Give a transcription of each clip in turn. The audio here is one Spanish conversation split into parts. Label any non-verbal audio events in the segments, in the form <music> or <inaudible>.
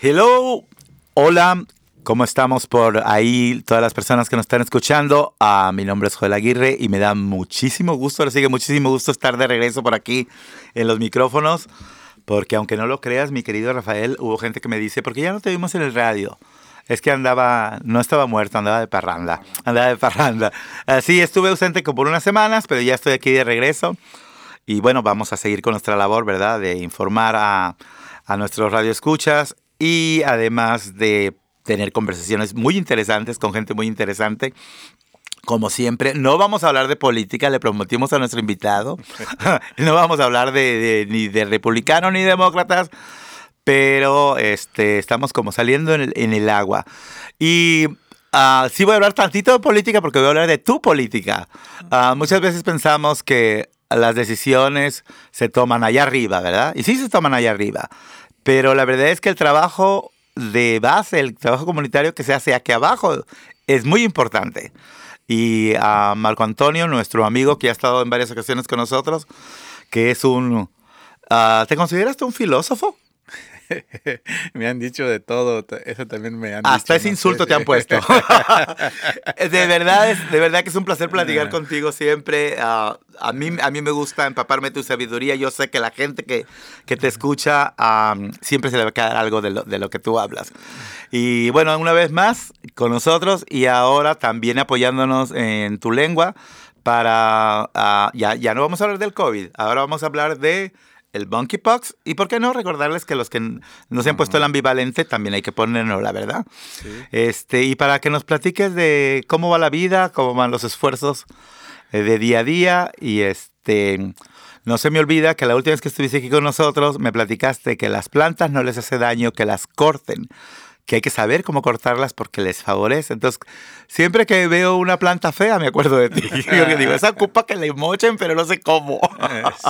Hello, hola, ¿cómo estamos por ahí? Todas las personas que nos están escuchando. Ah, mi nombre es Joel Aguirre y me da muchísimo gusto, ahora sigue muchísimo gusto estar de regreso por aquí en los micrófonos. Porque aunque no lo creas, mi querido Rafael, hubo gente que me dice, ¿por qué ya no te vimos en el radio? Es que andaba, no estaba muerto, andaba de parranda, andaba de parranda. Así estuve ausente como por unas semanas, pero ya estoy aquí de regreso. Y bueno, vamos a seguir con nuestra labor, ¿verdad? De informar a, a nuestros radioescuchas y además de tener conversaciones muy interesantes con gente muy interesante. Como siempre, no vamos a hablar de política, le prometimos a nuestro invitado. <laughs> no vamos a hablar de, ni de republicanos ni demócratas, pero este, estamos como saliendo en el, en el agua. Y uh, sí voy a hablar tantito de política porque voy a hablar de tu política. Uh, muchas veces pensamos que las decisiones se toman allá arriba, ¿verdad? Y sí se toman allá arriba. Pero la verdad es que el trabajo de base, el trabajo comunitario que se hace aquí abajo es muy importante. Y a Marco Antonio, nuestro amigo que ha estado en varias ocasiones con nosotros, que es un... Uh, ¿Te consideras tú un filósofo? <laughs> me han dicho de todo, eso también me han Hasta dicho, ese insulto te han <laughs> puesto. <laughs> de verdad, es, de verdad que es un placer platicar contigo siempre. Uh, a, mí, a mí me gusta empaparme tu sabiduría. Yo sé que la gente que, que te escucha um, siempre se le va a quedar algo de lo, de lo que tú hablas. Y bueno, una vez más con nosotros y ahora también apoyándonos en tu lengua para... Uh, ya, ya no vamos a hablar del COVID, ahora vamos a hablar de el monkeypox. Y por qué no recordarles que los que no se han puesto el ambivalente también hay que ponerlo, la verdad. Sí. Este, y para que nos platiques de cómo va la vida, cómo van los esfuerzos eh, de día a día. Y este, no se me olvida que la última vez que estuviste aquí con nosotros me platicaste que las plantas no les hace daño que las corten que hay que saber cómo cortarlas porque les favorece. Entonces, siempre que veo una planta fea, me acuerdo de ti. <laughs> Yo digo, esa ocupa que le mochen, pero no sé cómo.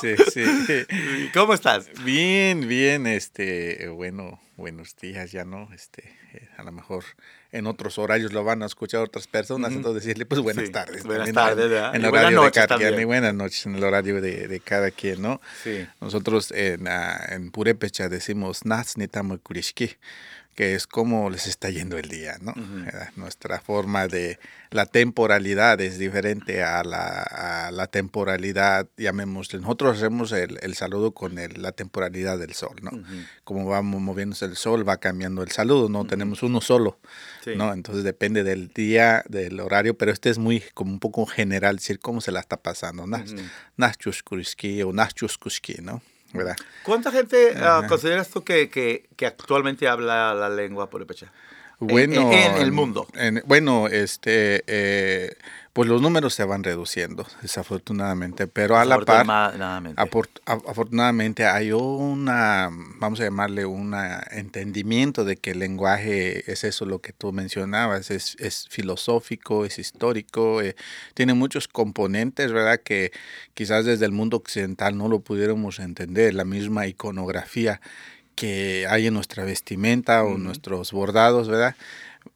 sí, sí. <laughs> ¿Cómo estás? Bien, bien, este, bueno, buenos días, ya no, este, a lo mejor en otros horarios lo van a escuchar otras personas, entonces decirle, pues buenas sí, tardes. Buenas tardes, ¿verdad? En el horario de cada quien, y buenas noches en el horario de, de cada quien, ¿no? Sí. Nosotros en, uh, en Purépecha decimos, Nats nitamo kurishki que es cómo les está yendo el día, ¿no? Uh -huh. Nuestra forma de la temporalidad es diferente a la, a la temporalidad, llamémosle, nosotros hacemos el, el saludo con el, la temporalidad del sol, ¿no? Uh -huh. Como va moviéndose el sol, va cambiando el saludo, no uh -huh. tenemos uno solo, sí. ¿no? Entonces depende del día, del horario, pero este es muy como un poco general, decir cómo se la está pasando, Nachuskuski o Nachuskuski, ¿no? ¿Verdad? ¿Cuánta gente uh, consideras tú que, que, que, actualmente habla la lengua purépecha? Bueno, en, en, el mundo. En, bueno, este, eh, pues los números se van reduciendo, desafortunadamente, pero a la par, afortunadamente hay una, vamos a llamarle un entendimiento de que el lenguaje es eso lo que tú mencionabas, es, es filosófico, es histórico, eh, tiene muchos componentes, ¿verdad? Que quizás desde el mundo occidental no lo pudiéramos entender, la misma iconografía que hay en nuestra vestimenta o nuestros bordados, ¿verdad?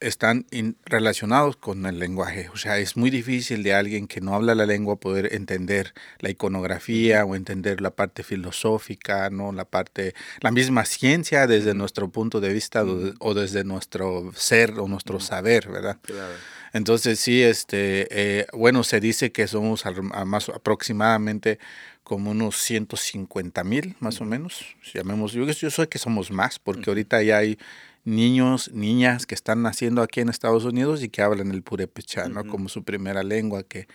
están relacionados con el lenguaje. O sea, es muy difícil de alguien que no habla la lengua poder entender la iconografía o entender la parte filosófica, ¿no? La parte, la misma ciencia desde nuestro punto de vista o, o desde nuestro ser o nuestro saber, ¿verdad? Claro. Entonces sí, este, eh, bueno, se dice que somos a más aproximadamente como unos 150 mil, más o menos, llamemos, yo, yo sé que somos más, porque ahorita ya hay niños, niñas que están naciendo aquí en Estados Unidos y que hablan el purépecha, ¿no? Como su primera lengua, que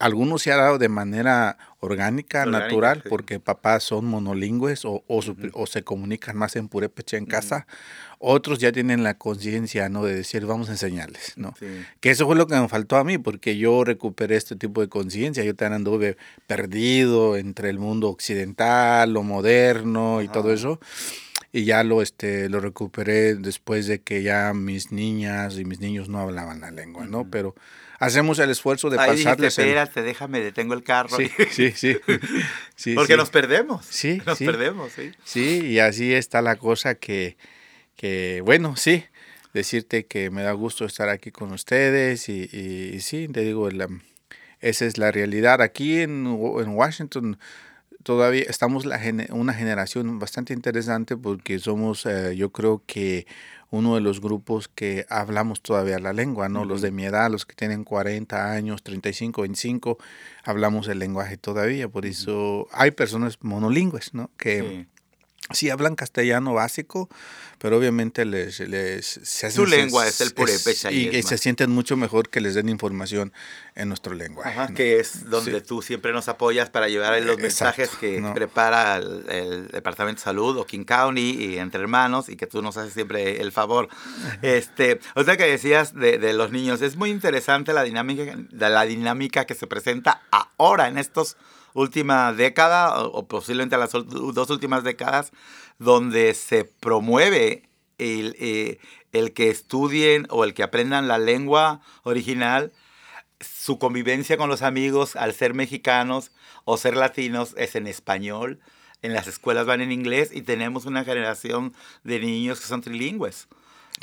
algunos se ha dado de manera orgánica, orgánica natural, sí. porque papás son monolingües o, o, su, uh -huh. o, se comunican más en purépecha en uh -huh. casa. Otros ya tienen la conciencia, ¿no? De decir, vamos a enseñarles, ¿no? Sí. Que eso fue lo que me faltó a mí, porque yo recuperé este tipo de conciencia. Yo también anduve perdido entre el mundo occidental, lo moderno y todo eso y ya lo este lo recuperé después de que ya mis niñas y mis niños no hablaban la lengua, ¿no? Pero hacemos el esfuerzo de Ahí pasarles dijiste, espérate, el... déjame, detengo el carro. Sí, <laughs> sí, sí. <laughs> sí Porque sí. nos perdemos. Sí, <laughs> nos sí. perdemos, sí. Sí, y así está la cosa que, que bueno, sí, decirte que me da gusto estar aquí con ustedes y, y, y sí, te digo, la, esa es la realidad. Aquí en, en Washington todavía estamos la una generación bastante interesante porque somos, eh, yo creo que uno de los grupos que hablamos todavía la lengua, ¿no? Los de mi edad, los que tienen 40 años, 35, 25, hablamos el lenguaje todavía. Por eso hay personas monolingües, ¿no? Que sí hablan castellano básico, pero obviamente les, les se Su lengua es el purépecha. Y, y se sienten mucho mejor que les den información en nuestro lenguaje. Que es donde tú siempre nos apoyas para llevar los mensajes que prepara el, Departamento de Salud o King County y entre hermanos y que tú nos haces siempre el favor. este, o sea que decías de, de, los niños, es muy interesante la dinámica, la dinámica que se presenta ahora en estos última década o, posiblemente las dos últimas décadas donde se promueve el, eh, el que estudien o el que aprendan la lengua original, su convivencia con los amigos al ser mexicanos o ser latinos es en español, en las escuelas van en inglés y tenemos una generación de niños que son trilingües.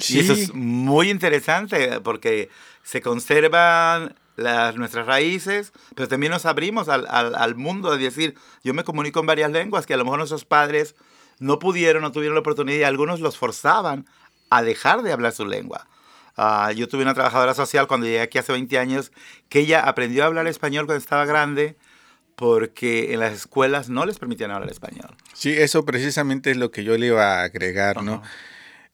Y eso es muy interesante porque se conservan las, nuestras raíces, pero también nos abrimos al, al, al mundo de decir, yo me comunico en varias lenguas que a lo mejor nuestros padres no pudieron, no tuvieron la oportunidad y algunos los forzaban a dejar de hablar su lengua. Uh, yo tuve una trabajadora social cuando llegué aquí hace 20 años que ella aprendió a hablar español cuando estaba grande porque en las escuelas no les permitían hablar español. Sí, eso precisamente es lo que yo le iba a agregar, ¿no?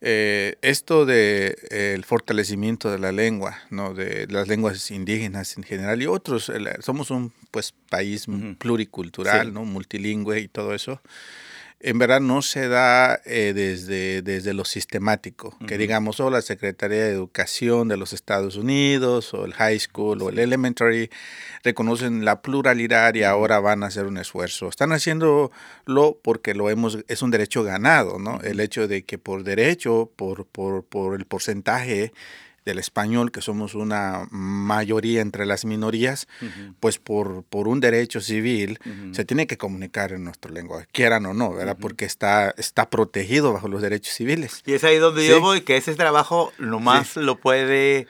Eh, esto de eh, el fortalecimiento de la lengua, ¿no? de las lenguas indígenas en general y otros, somos un pues país pluricultural, ¿no? multilingüe y todo eso en verdad no se da eh, desde, desde lo sistemático, que digamos, o la Secretaría de Educación de los Estados Unidos, o el High School, o el Elementary, reconocen la pluralidad y ahora van a hacer un esfuerzo. Están haciéndolo porque lo hemos, es un derecho ganado, ¿no? El hecho de que por derecho, por, por, por el porcentaje del español, que somos una mayoría entre las minorías, pues por, por un derecho civil se tiene que comunicar en nuestro lenguaje, quieran o no, ¿verdad? Porque está, está protegido bajo los derechos civiles. Y es ahí donde yo voy, que ese trabajo nomás lo puede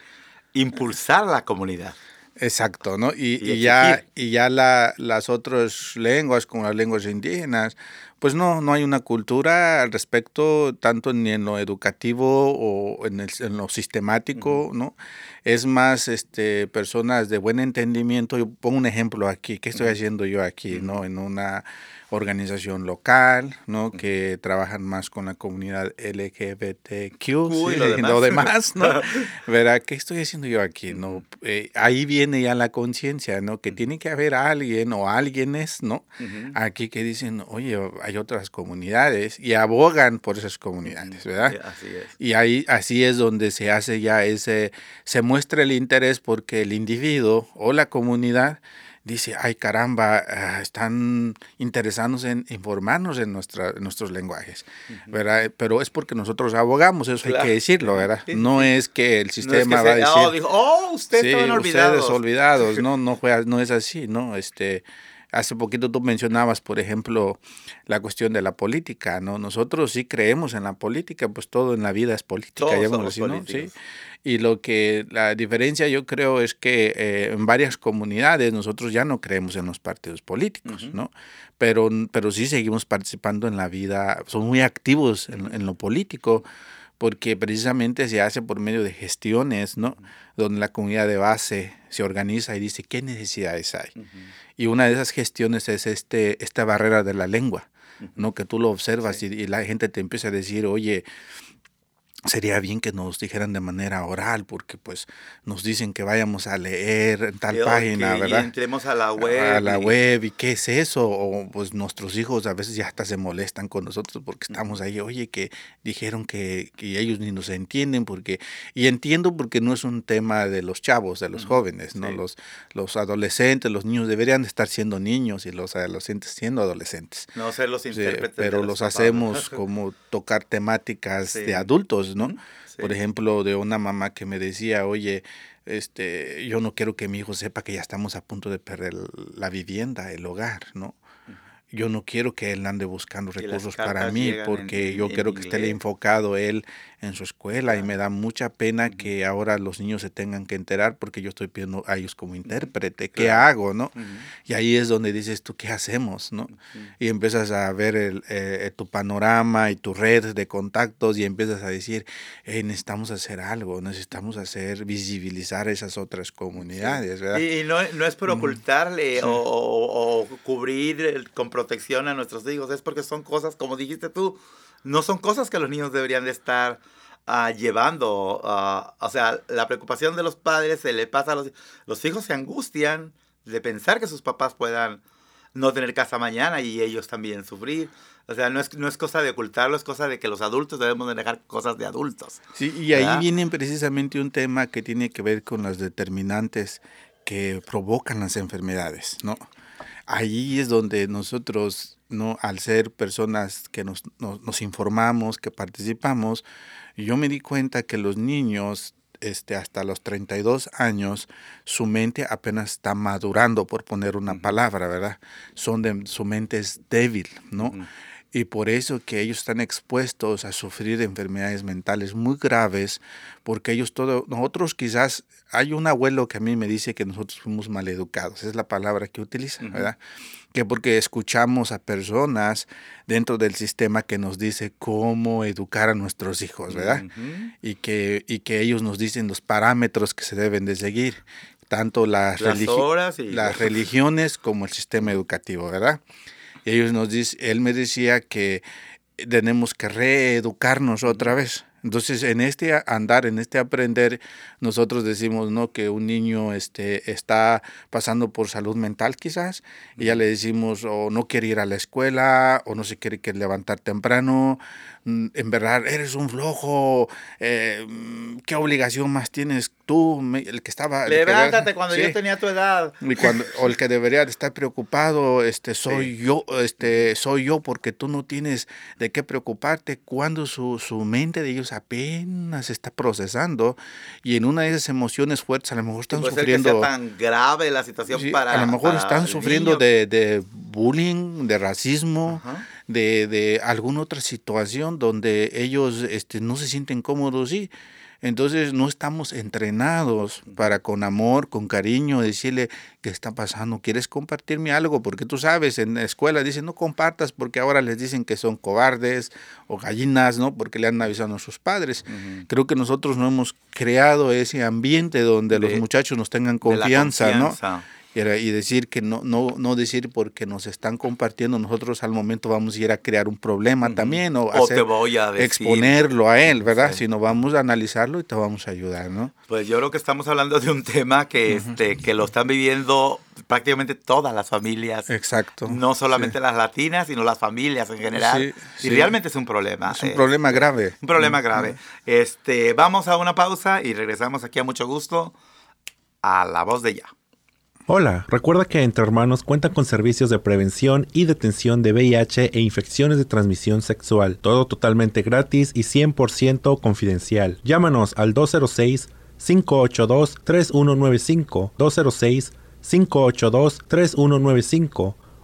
impulsar la comunidad. Exacto, ¿no? Y, ya, y ya la, las otras lenguas, como las lenguas indígenas, pues no, no hay una cultura al respecto, tanto ni en lo educativo o en, lo sistemático, ¿no? Es más, este, personas de buen entendimiento. Yo pongo un ejemplo aquí, ¿qué estoy haciendo yo aquí, no? En una organización local, ¿no? Que trabajan más con la comunidad LGBTQ y lo demás, ¿no? <laughs> Verá, ¿qué estoy haciendo yo aquí? ¿no? Eh, ahí viene ya la conciencia, ¿no? Que tiene que haber alguien o alguienes, ¿no? Aquí que dicen, oye, hay otras comunidades y abogan por esas comunidades, ¿verdad? Así es. Y ahí, así es donde se hace ya ese, se muestra el interés porque el individuo o la comunidad dice, ay caramba, ah, están interesándose en informarnos en, nuestra, nuestros lenguajes, ¿verdad? Pero es porque nosotros abogamos, eso hay que decirlo, ¿verdad? No es que el sistema va a decir... Oh, dijo, oh ustedes sí, olvidados. Ustedes olvidados, <laughs> no, no, no es así, ¿no? Este, Hace poquito tú mencionabas, por ejemplo, la cuestión de la política, ¿no? Nosotros sí creemos en la política, pues todo en la vida es política, así, ¿no? Sí. Y lo que la diferencia yo creo es que eh, en varias comunidades nosotros ya no creemos en los partidos políticos, ¿no? Pero, pero sí seguimos participando en la vida, son muy activos en, lo político porque precisamente se hace por medio de gestiones, ¿no? Donde la comunidad de base se organiza y dice qué necesidades hay. Y una de esas gestiones es este, esta barrera de la lengua, ¿no? Que tú lo observas y, y, la gente te empieza a decir, oye, sería bien que nos dijeran de manera oral, porque pues nos dicen que vayamos a leer en tal página, ¿verdad? Y entremos a la web. A la web, ¿y qué es eso? O pues nuestros hijos a veces ya hasta se molestan con nosotros porque estamos ahí, oye, que dijeron que, que ellos ni nos entienden, porque, y entiendo porque no es un tema de los chavos, de los jóvenes, ¿no? Los, los adolescentes, los niños deberían estar siendo niños y los adolescentes siendo adolescentes. No ser los intérpretes. pero los, hacemos como tocar temáticas de adultos, ¿no? Por ejemplo, de una mamá que me decía, oye, este, yo no quiero que mi hijo sepa que ya estamos a punto de perder la vivienda, el hogar, ¿no? Yo no quiero que él ande buscando recursos para mí porque yo quiero que esté enfocado él en su escuela y me da mucha pena que ahora los niños se tengan que enterar porque yo estoy pidiendo a ellos como intérprete, ¿qué hago? ¿no? Y ahí es donde dices tú, ¿qué hacemos? ¿no? Y empiezas a ver el, eh, tu panorama y tu red de contactos y empiezas a decir, necesitamos hacer algo, necesitamos hacer, visibilizar esas otras comunidades. ¿verdad? Y no, no es por ocultarle o, o, cubrir con protección a nuestros hijos, es porque son cosas, como dijiste tú, no son cosas que los niños deberían de estar uh, llevando. Uh, o sea, la preocupación de los padres se le pasa a los, los hijos, se angustian de pensar que sus papás puedan no tener casa mañana y ellos también sufrir. O sea, no es, no es cosa de ocultarlo, es cosa de que los adultos debemos de dejar cosas de adultos. Sí, y ahí viene precisamente un tema que tiene que ver con las determinantes que provocan las enfermedades, ¿no? Ahí es donde nosotros, ¿no? Al ser personas que nos, nos informamos, que participamos, yo me di cuenta que los niños este, hasta los 32 años, su mente apenas está madurando, por poner una palabra, ¿verdad? Son de, su mente es débil, ¿no? Y por eso que ellos están expuestos a sufrir enfermedades mentales muy graves, porque ellos todos, nosotros quizás, hay un abuelo que a mí me dice que nosotros fuimos maleducados, es la palabra que utiliza, ¿verdad? que porque escuchamos a personas dentro del sistema que nos dice cómo educar a nuestros hijos, ¿verdad? y, que, y que ellos nos dicen los parámetros que se deben de seguir, tanto las, las religiones como el sistema educativo, ¿verdad? Y ellos nos dicen, él me decía que tenemos que reeducarnos otra vez. Entonces, en este andar, en este aprender, nosotros decimos, ¿no? Que un niño este, está pasando por salud mental quizás, y ya le decimos, o no quiere ir a la escuela, o no se quiere levantar temprano, en verdad, eres un flojo, eh, mm, ¿qué obligación más tienes tú, el que estaba... Levántate cuando yo tenía tu edad. Y cuando, o el que debería estar preocupado, este, soy yo, este, soy yo, porque tú no tienes de qué preocuparte cuando su, su mente de ellos apenas está procesando y en una de esas emociones fuertes a lo mejor están sufriendo... tan grave la situación para... A lo mejor están sufriendo de, de, bullying, de racismo, de, de, alguna otra situación donde ellos este, no se sienten cómodos y... Entonces no estamos entrenados para con amor, con cariño, decirle qué está pasando, quieres compartirme algo, porque tú sabes, en la escuela dicen no compartas porque ahora les dicen que son cobardes o gallinas, ¿no? Porque le han avisado a sus padres. Creo que nosotros no hemos creado ese ambiente donde los muchachos nos tengan confianza, ¿no? Y decir que no, no, no decir porque nos están compartiendo, nosotros al momento vamos a ir a crear un problema también o, te voy a exponerlo a él, ¿verdad? Sino vamos a analizarlo y te vamos a ayudar, ¿no? Pues yo creo que estamos hablando de un tema que, este, que lo están viviendo prácticamente todas las familias. Exacto. No solamente las latinas, sino las familias en general. y realmente es un problema. Es un problema grave. Un problema grave. Este, vamos a una pausa y regresamos aquí a mucho gusto a la voz de ya. Hola, recuerda que Entre Hermanos cuenta con servicios de prevención y detención de VIH e infecciones de transmisión sexual, todo totalmente gratis y 100% confidencial. Llámanos al 206 582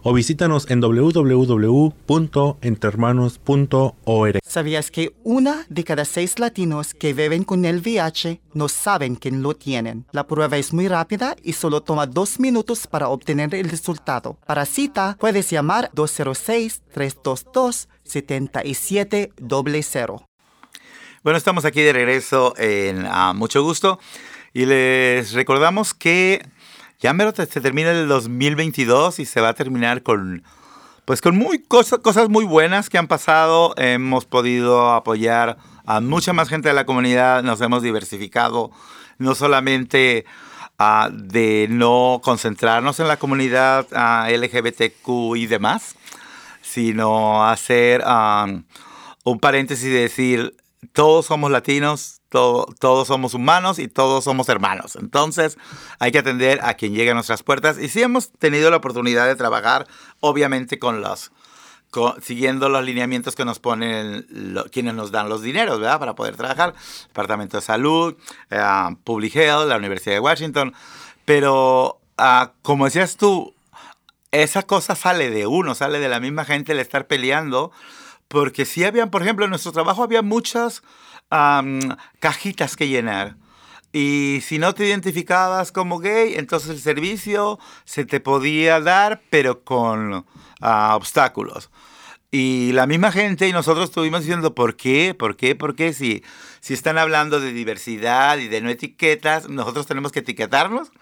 3195 206 582 3195 o visítanos en www.entrehermanos.org. ¿Sabías que una de cada seis latinos que viven con el VIH no saben que lo tienen? La prueba es muy rápida y solo toma dos minutos para obtener el resultado. Para cita, puedes llamar 206-322-7700. Bueno, estamos aquí de regreso en a Mucho Gusto y les recordamos que ya mero se termina el 2022 y se va a terminar con, pues con muy cosas, cosas muy buenas que han pasado. Hemos podido apoyar a mucha más gente de la comunidad, nos hemos diversificado, no solamente uh, de no concentrarnos en la comunidad uh, LGBTQ y demás, sino hacer um, un paréntesis y decir, todos somos latinos, todos somos humanos y todos somos hermanos. Entonces hay que atender a quien llegue a nuestras puertas. Y sí hemos tenido la oportunidad de trabajar, obviamente, con los, siguiendo los lineamientos que nos ponen quienes nos dan los dineros, ¿verdad? Para poder trabajar. Departamento de Salud, uh, Public Health, la Universidad de Washington. Pero, ah, como decías tú, esa cosa sale de uno, sale de la misma gente el estar peleando porque sí habían, por ejemplo, en nuestro trabajo había muchas am, cajitas que llenar. Y si no te identificabas como gay, entonces el servicio se te podía dar, pero con ah, obstáculos. Y la misma gente y nosotros estuvimos diciendo, ¿por qué? ¿Por qué? ¿Por qué? Si, si están hablando de diversidad y de no etiquetas, nosotros tenemos que etiquetarnos.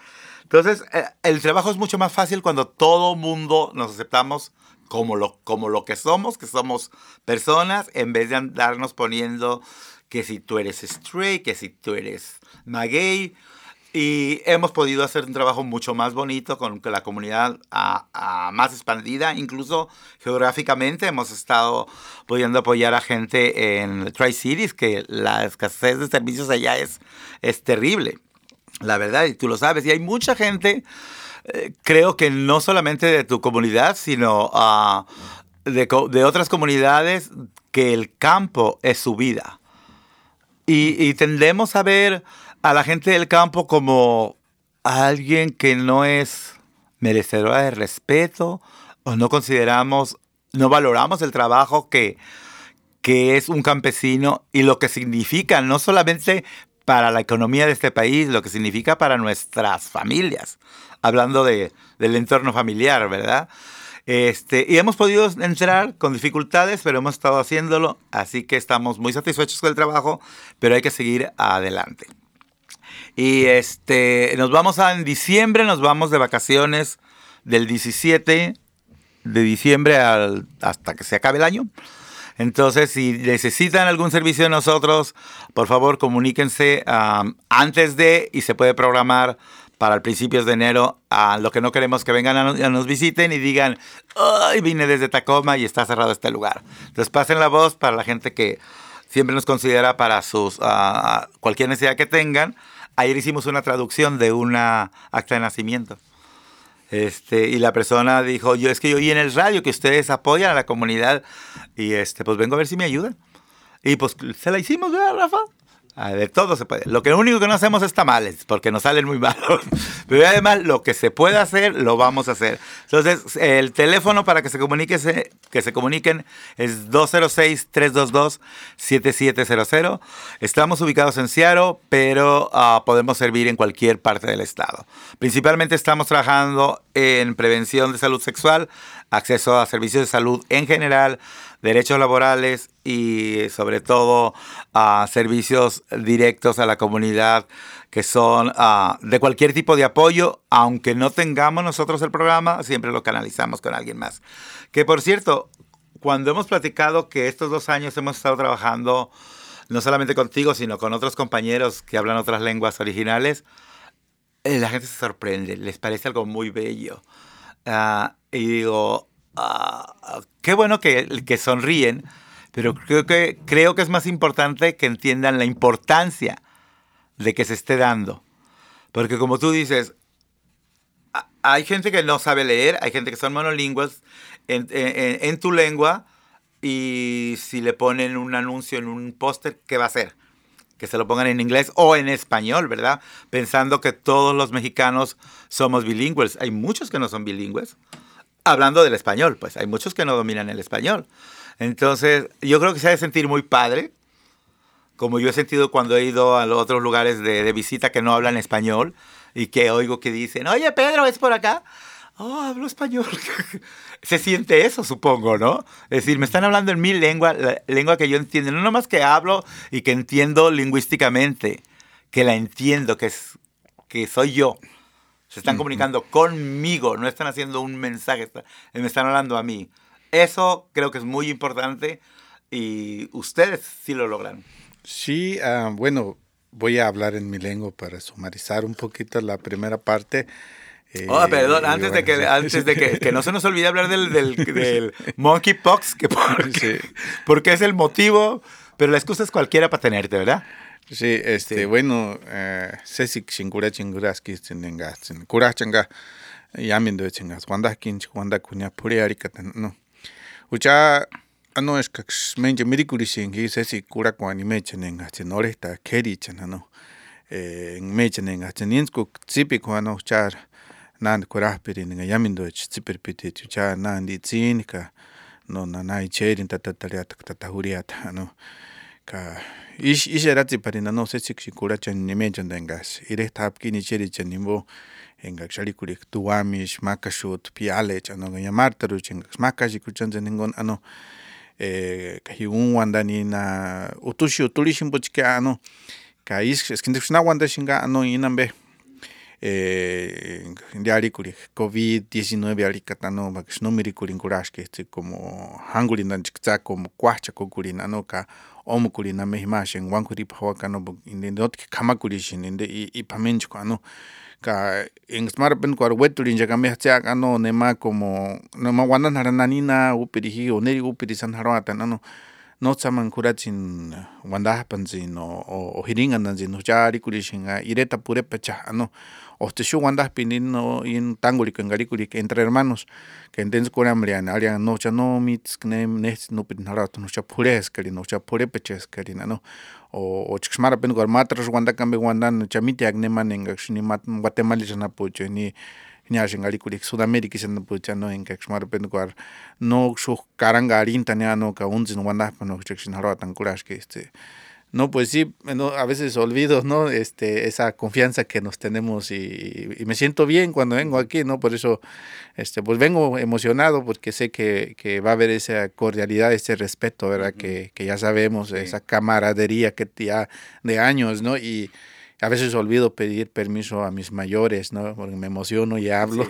Entonces, eh, el trabajo es mucho más fácil cuando todo mundo nos aceptamos como lo, como lo que somos, que somos personas, en vez de andarnos poniendo que si tú eres straight, que si tú eres gay. Y hemos podido hacer un trabajo mucho más bonito con la comunidad ah, ah, más expandida, incluso geográficamente. Hemos estado pudiendo apoyar a gente en Tri-Cities, que la escasez de servicios allá es, es terrible. La verdad, y tú lo sabes. Y hay mucha gente, eh, creo que no solamente de tu comunidad, sino ah, de, otras comunidades, que el campo es su vida. Y, y tendemos a ver a la gente del campo como alguien que no es merecedora de respeto o no consideramos, no valoramos el trabajo que, que es un campesino y lo que significa no solamente para la economía de este país, lo que significa para nuestras familias, hablando de, del entorno familiar, ¿verdad? Este, y hemos podido entrar con dificultades, pero hemos estado haciéndolo, así que estamos muy satisfechos con el trabajo, pero hay que seguir adelante. Y este, nos vamos a, en diciembre, nos vamos de vacaciones del 17 de diciembre al- hasta que se acabe el año. Entonces, si necesitan algún servicio de nosotros, por favor comuníquense am, antes de y se puede programar para principios de enero. a lo que no queremos que vengan a, no- a nos visiten y digan, ay, vine desde Tacoma y está cerrado este lugar. Entonces, pasen la voz para la gente que siempre nos considera para sus ah, cualquier necesidad que tengan. Ayer hicimos una traducción de una acta de nacimiento. Este, y la persona dijo, yo es que yo oí en el radio que ustedes apoyan a la comunidad y este, pues vengo a ver si me ayudan. Y pues se la hicimos, ¿verdad, Rafa? Ah, de todo se puede. Lo que único que no hacemos es tamales, porque nos salen muy <laughs> malos. Pero además, lo que se puede hacer, lo vamos a hacer. Entonces, el teléfono para que se, comunique, que se comuniquen es 206-322-7700. Estamos ubicados en Seattle, pero ah, podemos servir en cualquier parte del estado. Principalmente estamos trabajando en prevención de salud sexual, acceso a servicios de salud en general, derechos laborales y sobre todo a servicios directos a la comunidad que son ah, de cualquier tipo de apoyo, aunque no tengamos nosotros el programa, siempre lo canalizamos con alguien más. Que por cierto, cuando hemos platicado que estos dos años hemos estado trabajando no solamente contigo, sino con otros compañeros que hablan otras lenguas originales, eh, la gente se sorprende, les parece algo muy bello. Ah, y digo, ah, qué bueno que, que sonríen, pero creo que, creo que es más importante que entiendan la importancia de que se esté dando. Porque como tú dices, hay gente que no sabe leer, hay gente que son monolingües en, en- en tu lengua y si le ponen un anuncio en un póster, ¿qué va a hacer? Que se lo pongan en inglés o en español, ¿verdad? Pensando que todos los mexicanos somos bilingües. Hay muchos que no son bilingües. Hablando del español, pues hay muchos que no dominan el español. Entonces, yo creo que se ha de sentir muy padre, como yo he sentido cuando he ido a los otros lugares de, de visita que no hablan español y que oigo que dicen, oye Pedro, ¿es por acá? Oh, hablo español. <laughs> Se siente eso, supongo, ¿no? Es decir, me están hablando en mi lengua, la lengua que yo entiendo, no nomás que hablo y que entiendo lingüísticamente, que la entiendo, que, es, que soy yo. Se están comunicando conmigo, no están haciendo un mensaje, me están hablando a mí. Eso creo que es muy importante y ustedes sí lo logran. Sí, ah, bueno, voy a hablar en mi lengua para sumarizar un poquito la primera parte. Eh, Oh, perdón, antes de que, antes de que, que no se nos olvide hablar del, del, <laughs> del monkeypox, que porque, Sí. <laughs> porque es el motivo, pero la excusa es cualquiera para tenerte, ¿verdad? Sí, este, Sí. bueno, eh, sesik shingura chinguras ki tsinengas, tsin kura changa, yamindo chingas, wanda kin wanda kunya puri arikatan, no. Ucha, ano es que menje mirikuri shingi sesik kura kwani mechenengas, tsin oresta keri chana, no. Eh, mechenengas, tsin insku tsipi kwano uchar, nan kurah piri nga yamindo ch tsipir piti ucha nan di tsin ka, no nanay cherin tatatariata tatahuriata no ka ish isheratzi parina no se sik sikura chan nimenchan dengas ire tapki ni cheri chan nimbo. Enga xalikuri tuamish makashut piale chan no yamartaru chan makashi kuchan ningon ano eh kahi un wanda ni na utushi utuli shimbo chike ano. Ka is skindishna wanda shinga ano inambe eh, liarikuri COVID-19 alikatanomak xnomiririkurinkurahxqueh como jankurinanchiktzá como kuajchakokurinanoka omokurinamej ma xen uankuiripajwaka nopo inende otkikjamakurixin inde ipaminchkua no ka enkesmar pen kuar weturinchakamejtseak ano nema como nema wananjarananina upiriji oneri upirisanjaroatan ano notzamankurachin wandajpantzin o, o, o jiringanantzin noyarikurixinga ireta purepacha ano. Oste shu wanda pinin no in tanguli kangarikuli entre hermanos que entonces con amrian alian no cha no mits knem nes no pin harat no cha pures kali no cha pure peches kali no o o chxmara pen gor matras wanda kambe wanda no cha miti agne manenga shni mat guatemala jana pocho ni ñaxen alikuli sudamérica sen pucha no en kexmar pen gor no shu karanga arinta no ka unzin wanda no chxin harat tan kurash que este no, pues sí, no, a veces olvido, ¿no? Este, esa confianza que nos tenemos y, y, me siento bien cuando vengo aquí, ¿no? Por eso, este, pues vengo emocionado porque sé que, que va a haber esa cordialidad, ese respeto, ¿verdad? Uh -huh. que, que, ya sabemos, sí. esa camaradería que ya de años, ¿no? Y, a veces olvido pedir permiso a mis mayores, ¿no? Porque me emociono y hablo.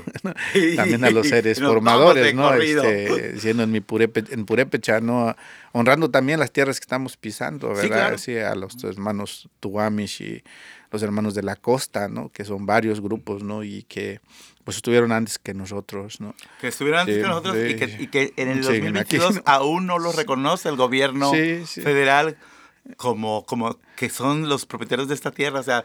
Sí. <laughs> También a los seres <laughs> formadores, ¿no? Este, siendo en mi purepe, en Purépecha, ¿no? Honrando también las tierras que estamos pisando, ¿verdad? Sí, claro. sí, a los hermanos Tuamish y los hermanos de la costa, ¿no? Que son varios grupos, ¿no? Y que pues estuvieron antes que nosotros, ¿no? Que estuvieron antes Sí, que nosotros y, que, y que en el Sí, 2022 aquí- aún no los reconoce el gobierno Sí, sí. federal como, como que son los propietarios de esta tierra. O sea,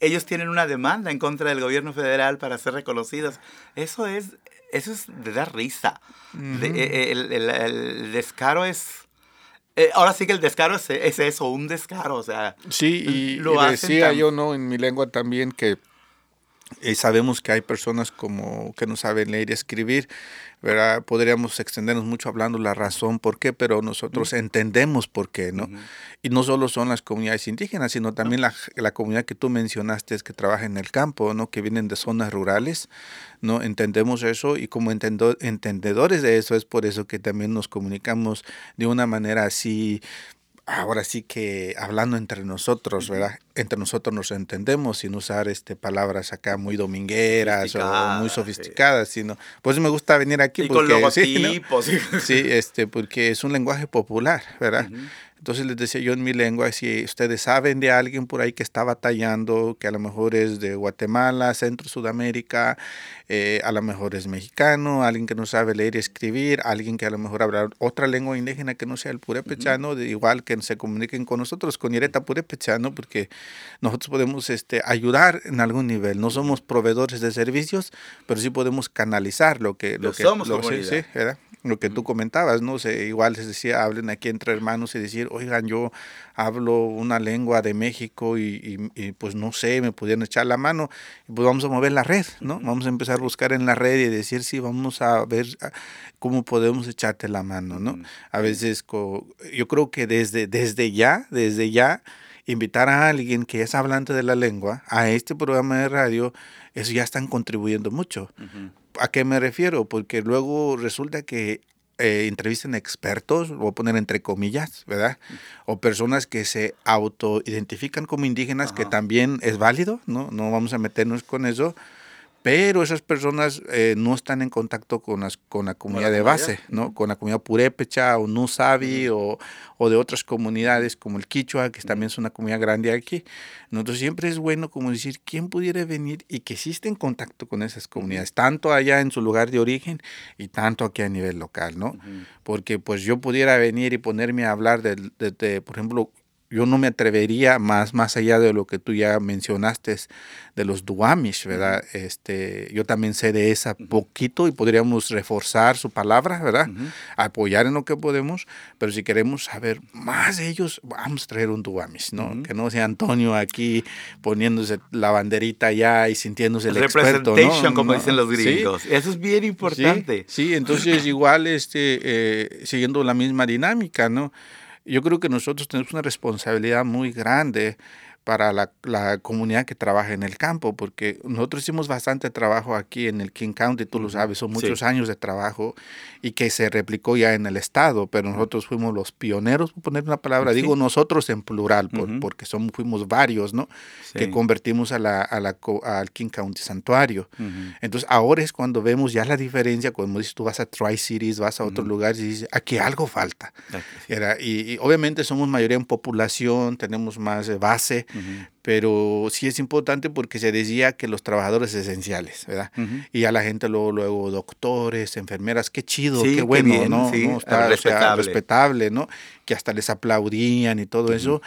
ellos tienen una demanda en contra del gobierno federal para ser reconocidos. Eso es, eso es de dar risa. De- eh, el, el- el descaro es... eh, ahora sí que el descaro es, es eso, un descaro. O sea, Sí, y, lo y decía tan- yo, ¿no? En mi lengua también que eh, sabemos que hay personas como que no saben leer y escribir, ¿verdad? Podríamos extendernos mucho hablando la razón por qué, pero nosotros entendemos por qué, ¿no? Y no solo son las comunidades indígenas, sino también la, la comunidad que tú mencionaste, es que trabaja en el campo, ¿no? Que vienen de zonas rurales, ¿no? Entendemos eso y como entendedores de eso es por eso que también nos comunicamos de una manera así ahora sí que hablando entre nosotros, ¿verdad? Entre nosotros nos entendemos sin usar este palabras acá muy domingueras o muy Sofisticadas, sí. sino pues me gusta venir aquí y con porque <laughs> sí, <laughs> Sí, este, porque es un lenguaje popular, ¿verdad? Entonces les decía yo en mi lengua, si ustedes saben de alguien por ahí que está batallando, que a lo mejor es de Guatemala, Centro Sudamérica, eh, a lo mejor es mexicano, alguien que no sabe leer y escribir, alguien que a lo mejor habla otra lengua indígena que no sea el purépechano, de igual que se comuniquen con nosotros, con Ireta purépechano, porque nosotros podemos este, ayudar en algún nivel. No somos proveedores de servicios, pero sí podemos canalizar lo que... Lo que somos lo, sí, sí, ¿verdad? Lo que tú comentabas, ¿no? Se, igual les decía, hablen aquí entre hermanos y decir, oigan, yo hablo una lengua de México y, y- y, pues no sé, me pudieran echar la mano, y pues vamos a mover la red, ¿no? Vamos a empezar a buscar en la red y decir, sí, vamos a ver ah, cómo podemos echarte la mano, ¿no? A veces, yo creo que desde, desde ya, desde ya, invitar a alguien que es hablante de la lengua a este programa de radio, eso ya están contribuyendo mucho. ¿A qué me refiero? Porque luego resulta que eh, entrevistan expertos, voy a poner entre comillas, ¿verdad? O personas que se autoidentifican como indígenas, que también es válido, ¿no? No vamos a meternos con eso. Pero esas personas eh, no están en contacto con, las, con la comunidad de base, ¿no? Con la comunidad purépecha o nusabi o, o de otras comunidades como el quichua, que también es una comunidad grande aquí. Nosotros siempre es bueno como decir quién pudiera venir y que esté en contacto con esas comunidades, tanto allá en su lugar de origen y tanto aquí a nivel local, ¿no? Porque pues yo pudiera venir y ponerme a hablar de, de- de, por ejemplo, yo no me atrevería más, más allá de lo que tú ya mencionaste de los Duamish, ¿verdad? Este, yo también sé de esa poquito y podríamos reforzar su palabra, ¿verdad? Apoyar en lo que podemos, pero si queremos saber más de ellos, vamos a traer un Duamish, ¿no? Que no sea Antonio aquí poniéndose la banderita allá y sintiéndose el experto, ¿no? como dicen los gringos. Eso es bien importante. Sí, entonces igual este, eh, siguiendo la misma dinámica, ¿no? Yo creo que nosotros tenemos una responsabilidad muy grande para la, la, comunidad que trabaja en el campo, porque nosotros hicimos bastante trabajo aquí en el King County, tú lo sabes, son muchos años de trabajo y que se replicó ya en el estado, pero nosotros fuimos los pioneros, por poner una palabra, digo nosotros en plural, porque somos, fuimos varios, ¿no? Que convertimos a la, a la, al King County Santuario. Entonces ahora es cuando vemos ya la diferencia, cuando dices tú vas a Tri-Cities, vas a otros lugares y dices, aquí algo falta. Era, y, y obviamente somos mayoría en población, tenemos más base, pero sí es importante porque se decía que los trabajadores esenciales, ¿verdad? Y a la gente luego, luego doctores, enfermeras, qué chido, qué bueno, ¿no? Está, respetable. respetable. ¿no? Que hasta les aplaudían y todo eso.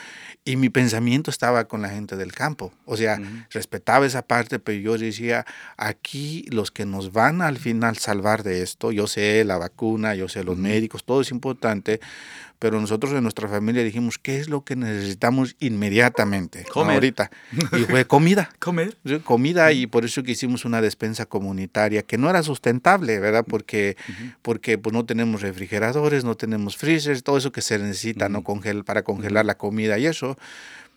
Y mi pensamiento estaba con la gente del campo. O sea, respetaba esa parte, pero yo decía, aquí los que nos van al final salvar de esto, yo sé la vacuna, yo sé los médicos, todo es importante, pero nosotros en nuestra familia dijimos, ¿qué es lo que necesitamos inmediatamente? Comer. Ahorita. Y fue comida. <laughs> Comer. Comida y por eso que hicimos una despensa comunitaria que no era sustentable, ¿verdad? Porque, porque pues, no tenemos refrigeradores, no tenemos freezers, todo eso que se necesita ¿no? Congel para congelar la comida y eso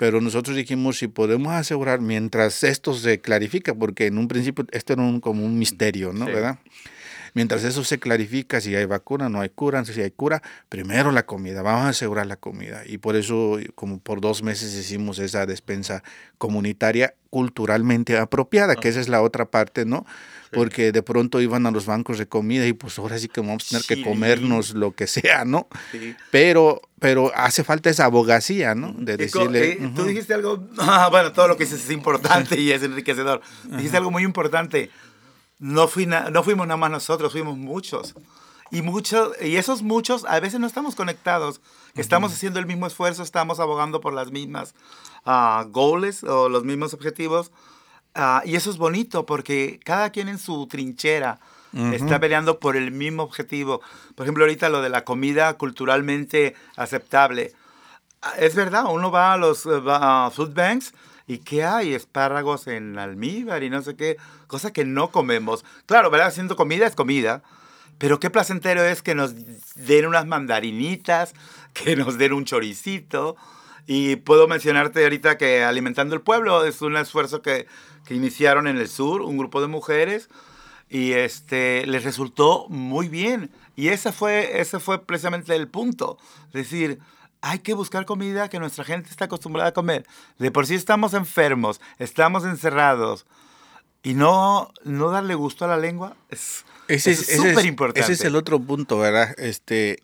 pero nosotros dijimos si podemos asegurar mientras esto se clarifica, porque en un principio esto era un, como un misterio, ¿no? ¿verdad? Mientras eso se clarifica, si hay vacuna, no hay cura, si hay cura, primero la comida, vamos a asegurar la comida. Y por eso, como por dos meses hicimos esa despensa comunitaria culturalmente apropiada, que esa es la otra parte, ¿no? Porque de pronto iban a los bancos de comida y pues ahora sí que vamos a tener que comernos lo que sea, ¿no? Pero, pero hace falta esa abogacía, ¿no? De decirle... Eh, tú dijiste algo, <laughs> ah, bueno, todo lo que dices es importante y es enriquecedor. Dijiste algo muy importante no, fui no fuimos nada más nosotros, fuimos muchos. Y, muchos, y esos muchos a veces no estamos conectados. Estamos haciendo el mismo esfuerzo, estamos abogando por las mismas uh, goals o los mismos objetivos. Ah, y eso es bonito porque cada quien en su trinchera está peleando por el mismo objetivo. Por ejemplo, ahorita lo de la comida culturalmente aceptable. Ah, es verdad, uno va a los food banks ¿Y qué hay? Espárragos en almíbar y no sé qué, cosa que no comemos. Claro, ¿verdad? Haciendo comida es comida, pero qué placentero es que nos den unas mandarinitas, <laughs> que nos den un choricito. Y puedo mencionarte ahorita que Alimentando el Pueblo es un esfuerzo que, que iniciaron en el sur, un grupo de mujeres, y este, les resultó muy bien. Y ese fue, ese fue precisamente el punto. Es decir, hay que buscar comida que nuestra gente está acostumbrada a comer. De por sí estamos enfermos, estamos encerrados. Y no, no darle gusto a la lengua es súper importante. Ese es el otro punto, ¿verdad? Este,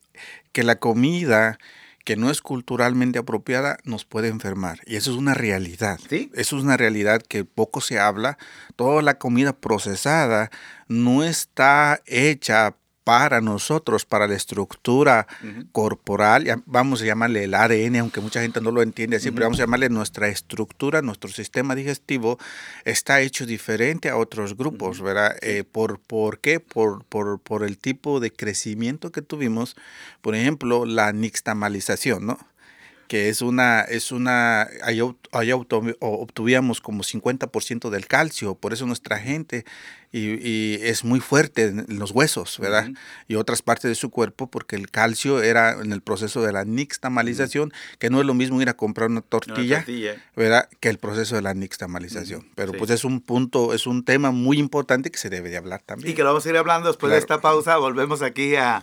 que la comida que no es culturalmente apropiada nos puede enfermar. Y eso es una realidad. ¿Sí? Eso es una realidad que poco se habla. Toda la comida procesada no está hecha para nosotros, para la estructura corporal, vamos a llamarle el ADN, aunque mucha gente no lo entiende así, pero vamos a llamarle nuestra estructura, nuestro sistema digestivo está hecho diferente a otros grupos, ¿verdad? Eh, ¿por, ¿Por qué? Por, por, por el tipo de crecimiento que tuvimos, por ejemplo, la nixtamalización, ¿no? que es una, es una, ahí, obtuvíamos como 50% del calcio, por eso nuestra gente y, es muy fuerte en los huesos, ¿verdad? Y otras partes de su cuerpo, porque el calcio era en el proceso de la nixtamalización, que no es lo mismo ir a comprar una tortilla, ¿verdad? Que el proceso de la nixtamalización. Pero pues es un punto, es un tema muy importante que se debe de hablar también. Y que lo vamos a ir hablando después de esta pausa. Volvemos aquí a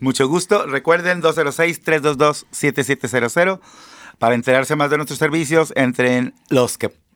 mucho gusto. Recuerden 206-322-7700 para enterarse más de nuestros servicios, entren los que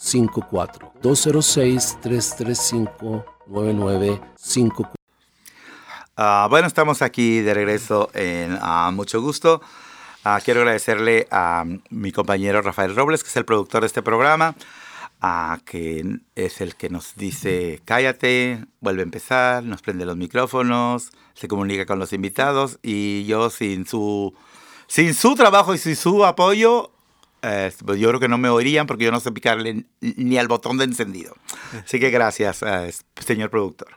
206-335-9954. 206-335-9954. Ah, bueno, estamos aquí de regreso en ah, mucho gusto. Ah, quiero agradecerle a mi compañero Rafael Robles, que es el productor de este programa, que es el que nos dice cállate, vuelve a empezar, nos prende los micrófonos, se comunica con los invitados y yo sin su, sin su trabajo y sin su apoyo, eh, pues yo creo que no me oirían porque yo no sé picarle ni al botón de encendido. Así que gracias, eh, señor productor.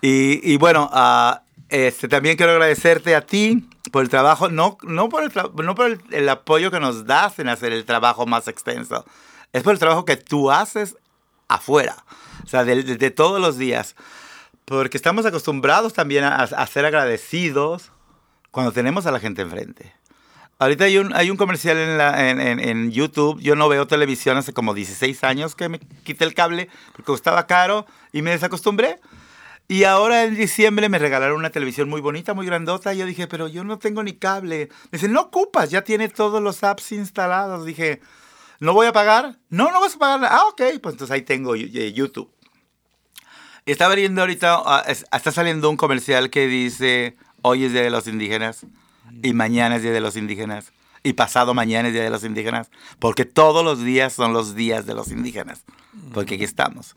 Y, bueno, uh, este, también quiero agradecerte a ti por el trabajo, no, no por, el, no por el, apoyo que nos das en hacer el trabajo más extenso, es por el trabajo que tú haces afuera, o sea, de, todos los días. Porque estamos acostumbrados también a, a, ser agradecidos cuando tenemos a la gente enfrente. Ahorita hay un, hay un comercial en, la, en, en, en, YouTube. Yo no veo televisión hace como 16 años que me quité el cable porque costaba caro y me desacostumbré. Y ahora en diciembre me regalaron una televisión muy bonita, muy grandota. Y yo dije, pero yo no tengo ni cable. Me dicen, no ocupas, ya tiene todos los apps instalados. Dije, ¿no voy a pagar? No, no vas a pagar. Ah, ok, pues entonces ahí tengo YouTube. Estaba viendo ahorita, ah, está saliendo un comercial que dice, hoy es de los Indígenas y mañana es Día de los Indígenas y pasado mañana es Día de los Indígenas, porque todos los días son los días de los indígenas, porque aquí estamos.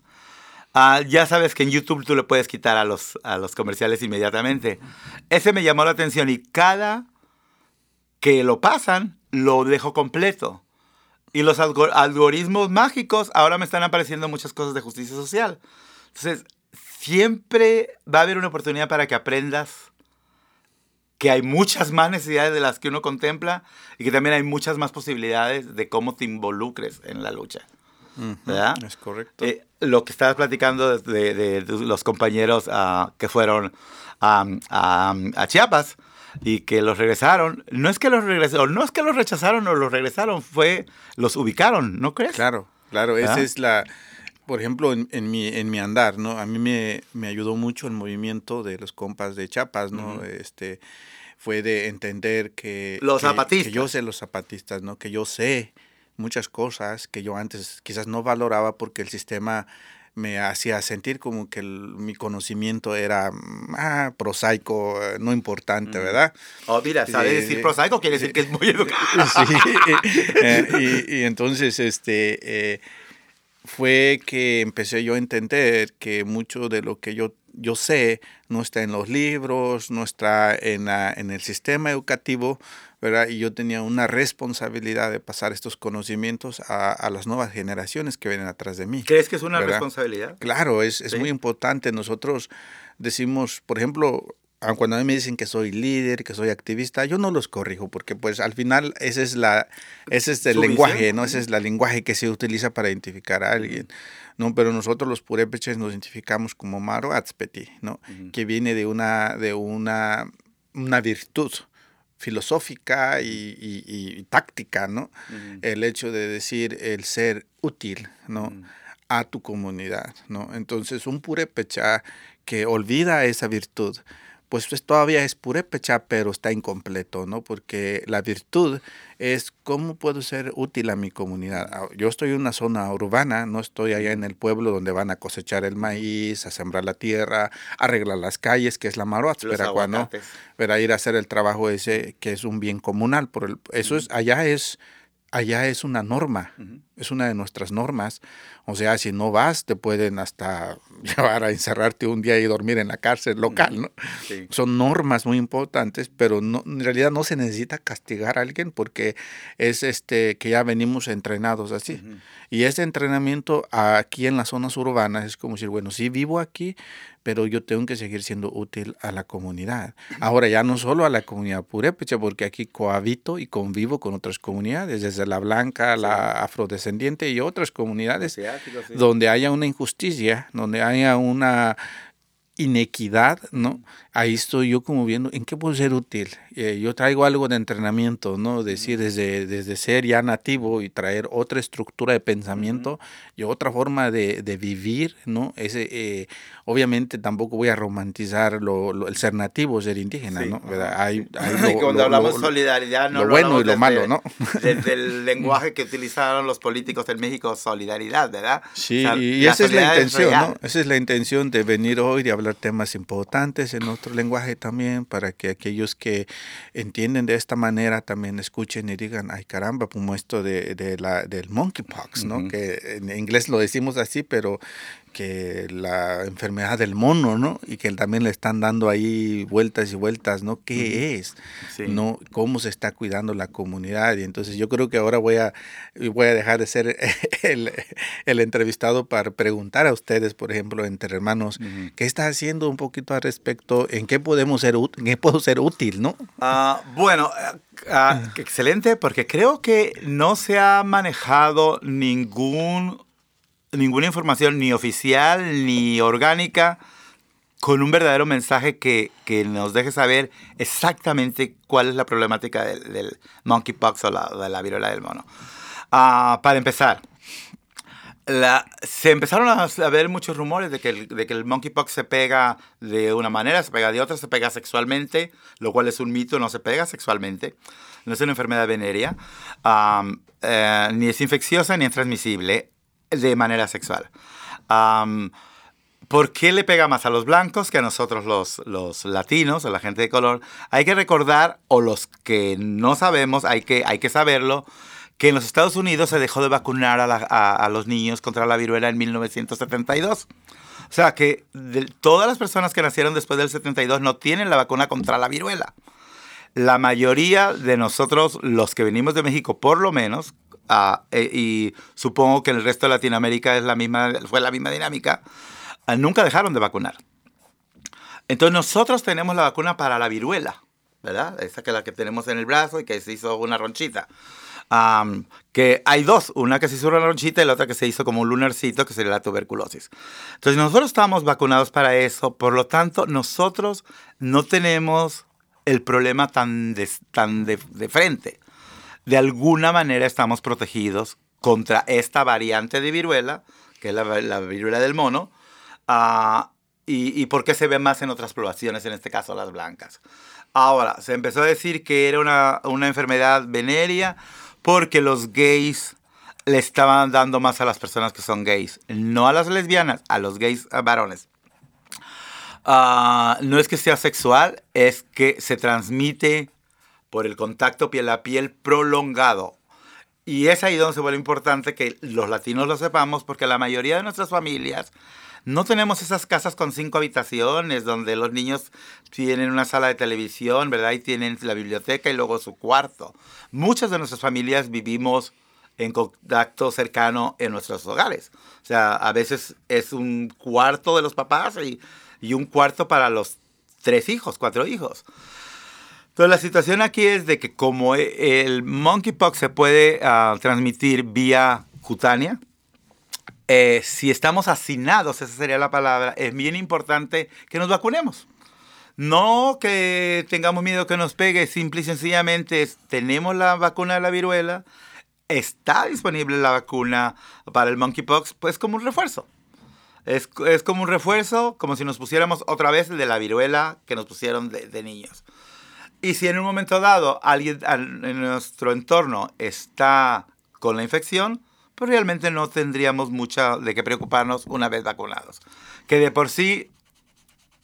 Ah, ya sabes que en YouTube tú le puedes quitar a los, a los comerciales inmediatamente. Ese me llamó la atención y cada que lo pasan, lo dejo completo. Y los algoritmos mágicos, ahora me están apareciendo muchas cosas de justicia social. Entonces, siempre va a haber una oportunidad para que aprendas que hay muchas más necesidades de las que uno contempla y que también hay muchas más posibilidades de cómo te involucres en la lucha. ¿verdad? Es correcto. Eh, lo que estabas platicando de, de, los compañeros uh, que fueron a Chiapas y que los regresaron, no es que los regresaron, no es que los rechazaron o los regresaron, fue los ubicaron, ¿no crees? Claro, claro, esa es la, por ejemplo, en, en, mi, en mi andar, ¿no? A mí me, me, ayudó mucho el movimiento de los compas de Chiapas, ¿no? Este fue de entender que los zapatistas, que yo sé los zapatistas, ¿no? Que yo sé muchas cosas que yo antes quizás no valoraba porque el sistema me hacía sentir como que mi conocimiento era mm, ah, prosaico, eh, no importante, ¿verdad? Oh, mira, sabe decir prosaico quiere decir que es muy <laughs> educado. Sí, eh, <laughs> y, entonces este, eh, fue que empecé yo a entender que mucho de lo que yo, yo sé no está en los libros, no está en, la, en el sistema educativo, ¿verdad? Y yo tenía una responsabilidad de pasar estos conocimientos a, a, las nuevas generaciones que vienen atrás de mí. ¿Crees que es una responsabilidad? Claro, es, es muy importante. Nosotros decimos, por ejemplo, cuando a mí me dicen que soy líder, que soy activista, yo no los corrijo porque pues al final ese es la ese es el lenguaje, ¿no? Ese es el lenguaje que se utiliza para identificar a alguien, ¿no? Pero nosotros los purépeches nos identificamos como Maro Atzpeti, ¿no? Que viene de una de una una virtud, filosófica y, táctica, ¿no? El hecho de decir el ser útil, ¿no? A tu comunidad, ¿no? Entonces, un purépecha que olvida esa virtud, pues, pues, todavía es purépecha, pero está incompleto, ¿no? Porque la virtud es cómo puedo ser útil a mi comunidad. Ah, yo estoy en una zona urbana, no estoy allá en el pueblo donde van a cosechar el maíz, a sembrar la tierra, arreglar las calles, que es la maroaz, pero cuando para ir a hacer el trabajo ese que es un bien comunal, por el, eso es allá es allá es una norma, es una de nuestras normas. O sea, si no vas, te pueden hasta <laughs> llevar a encerrarte un día y dormir en la cárcel local, ¿no? Son normas muy importantes, pero no, en realidad no se necesita castigar a alguien porque es este que ya venimos entrenados así. Y ese entrenamiento aquí en las zonas urbanas es como decir, bueno, sí vivo aquí, pero yo tengo que seguir siendo útil a la comunidad. Ahora ya no solo a la comunidad purépecha, porque aquí cohabito y convivo con otras comunidades, desde la blanca, la afrodescendiente y otras comunidades, donde haya una injusticia, donde haya una inequidad, ¿no? Ahí estoy yo como viendo en qué puedo ser útil. Eh, yo traigo algo de entrenamiento, ¿no? Decir, desde, desde ser ya nativo y traer otra estructura de pensamiento y otra forma de, de vivir, ¿no? Ese, eh, obviamente tampoco voy a romantizar lo, el ser nativo, ser indígena, ¿no? Hay, <laughs> Cuando hablamos solidaridad, no lo bueno y lo malo, ¿no? Desde el <laughs> lenguaje que utilizaron los políticos en México, solidaridad, ¿verdad? Sí, y esa es la intención, ¿no? Esa es la intención de venir hoy, de hablar temas importantes en otro lenguaje también, para que aquellos que entienden de esta manera también escuchen y digan, ay caramba, como esto de, de la, del monkeypox, ¿no? Que en inglés lo decimos así, pero que la enfermedad del mono, ¿no? Y que también le están dando ahí vueltas y vueltas, ¿no? ¿Qué es? ¿No? ¿Cómo se está cuidando la comunidad? Y entonces yo creo que ahora voy a, voy a dejar de ser <laughs> el, el entrevistado para preguntar a ustedes, por ejemplo, entre hermanos, ¿qué está haciendo un poquito al respecto? ¿En qué podemos ser, en qué puedo ser útil, ¿no? Ah, bueno, uh, excelente, porque creo que no se ha manejado ningún ninguna información ni oficial ni orgánica con un verdadero mensaje que, que nos deje saber exactamente cuál es la problemática del, monkeypox o la, de la viruela del mono. Uh, para empezar, se empezaron a, ver muchos rumores de que, el, de que el monkeypox se pega de una manera, se pega de otra, se pega sexualmente, lo cual es un mito, no se pega sexualmente, no es una enfermedad venérea, eh, ni es infecciosa ni es transmisible de manera sexual. ¿Por qué le pega más a los blancos que a nosotros los, los latinos, a la gente de color? Hay que recordar, o los que no sabemos, hay que, hay que saberlo, que en los Estados Unidos se dejó de vacunar a, los niños contra la viruela en 1972. O sea que todas las personas que nacieron después del 72 no tienen la vacuna contra la viruela. La mayoría de nosotros, los que venimos de México por lo menos, Eh, y supongo que en el resto de Latinoamérica es la misma, fue la misma dinámica, ah, nunca dejaron de vacunar. Entonces nosotros tenemos la vacuna para la viruela, ¿verdad? Esa que es la que tenemos en el brazo y que se hizo una ronchita. que hay dos, una que se hizo una ronchita y la otra que se hizo como un lunarcito, que sería la tuberculosis. Entonces nosotros estamos vacunados para eso, por lo tanto nosotros no tenemos el problema tan tan de, de frente de alguna manera estamos protegidos contra esta variante de viruela, que es la, viruela del mono, uh, y, por qué se ve más en otras poblaciones, en este caso las blancas. Ahora, se empezó a decir que era una, enfermedad venérea porque los gays le estaban dando más a las personas que son gays, no a las lesbianas, a los gays varones. Uh, no es que sea sexual, es que se transmite por el contacto piel a piel prolongado. Y es ahí donde se vuelve importante que los latinos lo sepamos, porque la mayoría de nuestras familias no tenemos esas casas con cinco habitaciones donde los niños tienen una sala de televisión, ¿verdad? Y tienen la biblioteca y luego su cuarto. Muchas de nuestras familias vivimos en contacto cercano en nuestros hogares. O sea, a veces es un cuarto de los papás y, y un cuarto para los tres hijos, cuatro hijos. Entonces la situación aquí es de que como e, el monkeypox se puede ah, transmitir vía cutánea, eh, si estamos hacinados, esa sería la palabra, es bien importante que nos vacunemos. No que tengamos miedo que nos pegue, simple y sencillamente tenemos la vacuna de la viruela, está disponible la vacuna para el monkeypox, pues como un refuerzo. Es, es, como un refuerzo, como si nos pusiéramos otra vez el de la viruela que nos pusieron de, de niños. Y si en un momento dado alguien en nuestro entorno está con la infección, pues realmente no tendríamos mucha de qué preocuparnos una vez vacunados. Que de por sí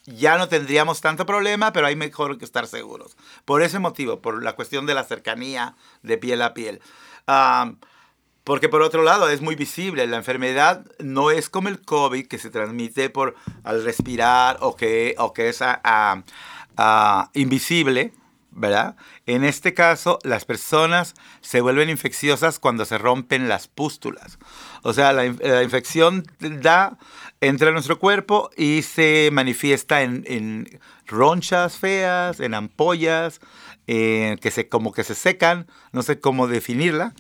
ya no tendríamos tanto problema, pero hay mejor que estar seguros. Por ese motivo, por la cuestión de la cercanía de piel a piel. porque por otro lado es muy visible, la enfermedad no es como el COVID que se transmite por al respirar o que, o que es invisible, ¿verdad? En este caso, las personas se vuelven infecciosas cuando se rompen las pústulas. O sea, la, infección da, entra en nuestro cuerpo y se manifiesta en, ronchas feas, en ampollas, eh, que se, como que se secan, no sé cómo definirla.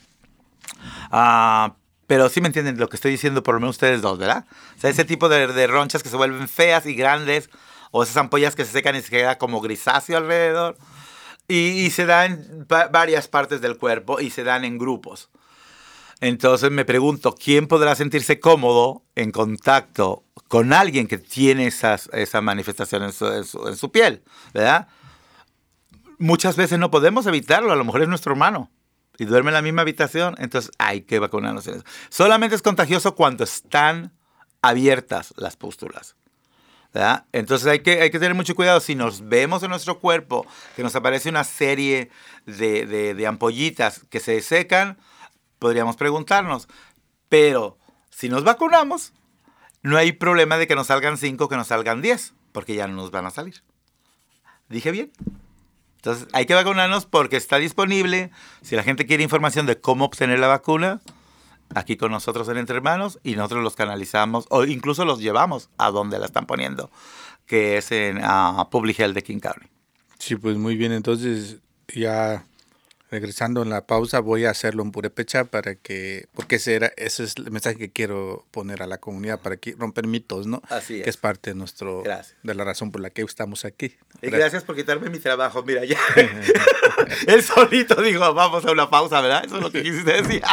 Ah, Pero sí me entienden lo que estoy diciendo, por lo menos ustedes dos, ¿verdad? O sea, ese tipo de, de ronchas que se vuelven feas y grandes, o esas ampollas que se secan y se queda como grisáceo alrededor. Y, se dan en va- varias partes del cuerpo y se dan en grupos. Entonces me pregunto, ¿quién podrá sentirse cómodo en contacto con alguien que tiene esas, esa manifestación en su piel? ¿Verdad? Muchas veces no podemos evitarlo, a lo mejor es nuestro hermano y duerme en la misma habitación, entonces hay que vacunarnos. en eso. Solamente es contagioso cuando están abiertas las pústulas. ¿Verdad? Entonces hay que, hay que tener mucho cuidado. Si nos vemos en nuestro cuerpo que nos aparece una serie de, de- de ampollitas que se secan, podríamos preguntarnos. Pero si nos vacunamos, no hay problema de que nos salgan 5, que nos salgan 10, porque ya no nos van a salir. ¿Dije bien? Entonces hay que vacunarnos porque está disponible. Si la gente quiere información de cómo obtener la vacuna, aquí con nosotros en Entre Hermanos y nosotros los canalizamos o incluso los llevamos a donde la están poniendo, que es en ah, Public Health de King County. Sí, pues muy bien. Entonces, ya regresando en la pausa, voy a hacerlo en purépecha para que, porque ese, era, ese es el mensaje que quiero poner a la comunidad para que romper mitos, ¿no? Así Que es. es parte de nuestro, Gracias. de la razón por la que estamos aquí. Y gracias por quitarme mi trabajo. Mira, ya. <laughs> <laughs> Él solito dijo, vamos a una pausa, ¿verdad? Eso es lo que quisiste decir. <laughs>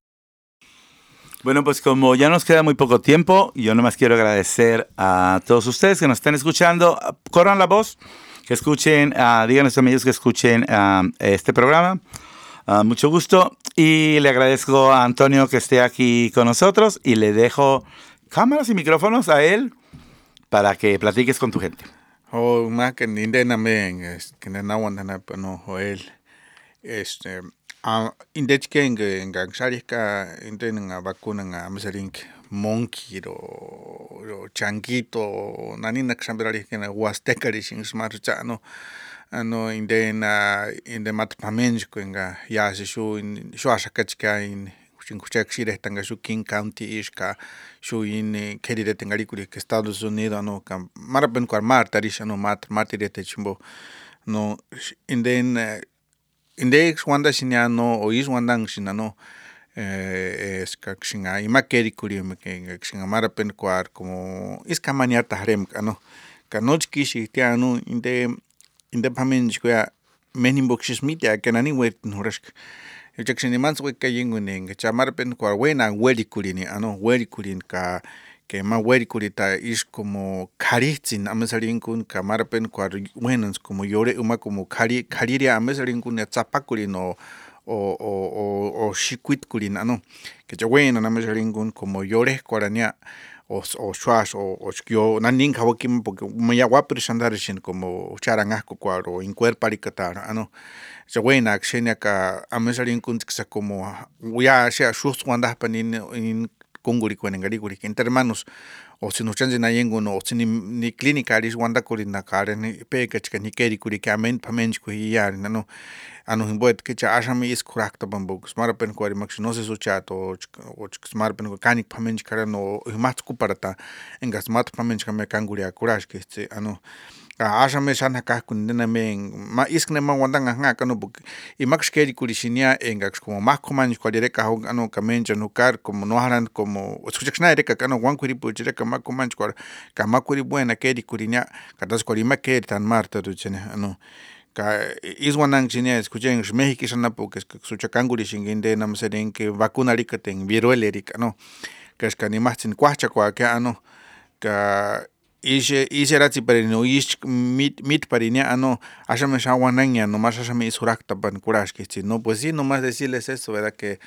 Bueno, pues como ya nos queda muy poco tiempo, yo nomás quiero agradecer a todos ustedes que nos están escuchando. Corran la voz, que escuchen, ah, díganle a sus amigos que escuchen ah, este programa. Ah, mucho gusto. Y le agradezco a Antonio que esté aquí con nosotros y le dejo cámaras y micrófonos a él para que platiques con tu gente. O más que que. Este, a indech que en en gangsarika en nga vacuna nga amsaring monkey ro ro changuito nani na xambrari que na huasteca ri sin smart no ano inde na inde mat pamenjko nga ya se shu in shu ashakachka in sin kuchak shire tanga shu King County iska shu in kerire tengari kuri que Estados Unidos ano kam marapen kwar mar tarisha no mat matire te chimbo no inden indeex wanda sinia no o is wanda ng sina no eh, es ima keri kuri me ke mara pen kuar como iska kamania tahrem kano kanoch ki si inde inde pamen jkuya menin boxes mitia kenani wet no resk el jaxinga mans wet kayingu chamar pen kuar wena weri kuri ano? Weri kuri ka que ma weri kurita is como karitzin amesarin kun kamarapen kwar wenans como yore uma como kari kariria amesarin kun ya tzapakurin o o o o o shikwit kurin ano. Que ya wena amesarin kun como yore kwarania o o shuash o o skio nanin kawakim porque me ya wapir shandarishin como charangasco kwar o incuer parikatar ano. Ya wena xenia ka amesarin kun tsa como ya sea shus wanda panin in kunkurikuenenkarikurika entre hermanos otzinuchanchinayinkuno otzini niclinicari wantakurinakari pekachka niquerikurika amen pamenchkujiyarin ano ano jimpoet kecha axami iskuraktapanpuk smarapenkuarimakxi no se suchat ochik smarapenku kanik pamenchkaran o imatskuparata enka smatpamenchkame kankuriakuraxki este ano ka asha me shan ka kun na me ma iskne ma wanda nga nga kanu buk i mak skeri kuri shinia enga como más coman ko dire ka ho anu ka men no kar como no haran como escucha na dire ka kanu wan kuri pu dire ka ma coman ko ka ma kuri buena keri kuri nya ka das kuri ma keri tan marta tu chene anu ka is wanang chinia escuchen México sana pu que escucha kanguri shinginde nam seren que vacuna rika ten viruela rika no que es que ni más tin kwacha kwa que ano. Ka ishe ishe ratsi parino ish mit mit parinia ano ashame shawananya no más ashame isurakta pan kurash que no pues sí nomás decirles eso verdad que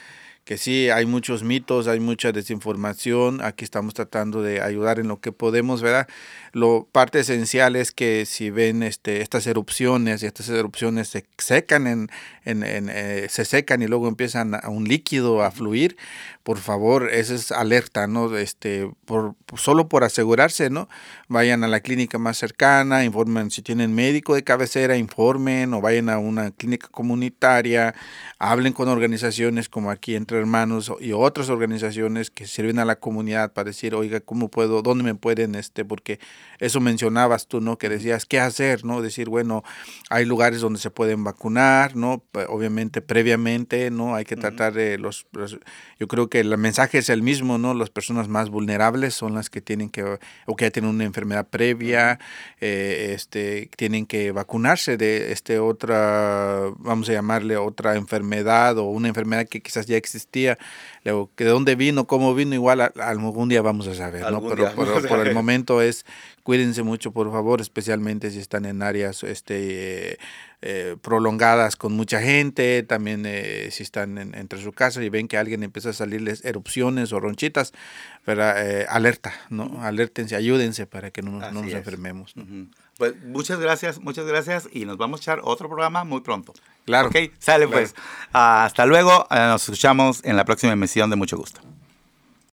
que sí, hay muchos mitos, hay mucha desinformación, aquí estamos tratando de ayudar en lo que podemos, ¿verdad? Lo parte esencial es que si ven este, estas erupciones y estas erupciones se secan, en, en, eh, se secan y luego empiezan a un líquido a fluir, por favor, esa es alerta, ¿no? Este, por, solo por asegurarse, ¿no? Vayan a la clínica más cercana, informen si tienen médico de cabecera, informen o vayan a una clínica comunitaria, hablen con organizaciones como aquí Entre Hermanos y otras organizaciones que sirven a la comunidad para decir, oiga, ¿cómo puedo, dónde me pueden, este, porque eso mencionabas tú, ¿no? Que decías, ¿qué hacer, ¿no? Decir, bueno, hay lugares donde se pueden vacunar, ¿no? Obviamente, previamente, ¿no? Hay que tratar de los, los yo creo que el mensaje es el mismo, ¿no? Las personas más vulnerables son las que tienen que, o que ya tienen una enfermedad previa, eh, este, tienen que vacunarse de este otra, vamos a llamarle otra enfermedad o una enfermedad que quizás ya existía, luego, que de dónde vino, cómo vino, igual algún día vamos a saber, ¿no? Pero, por el <laughs> momento es cuídense mucho, por favor, especialmente si están en áreas este, eh, prolongadas con mucha gente, también eh, si están entre su casa y ven que alguien empieza a salirles erupciones o ronchitas, pero, eh, alerta, ¿no? Alértense, ayúdense para que no, nos enfermemos. Pues muchas gracias, muchas gracias y nos vamos a echar otro programa muy pronto. Claro. Ok, sale pues. hasta luego, nos escuchamos en la próxima emisión de Mucho Gusto.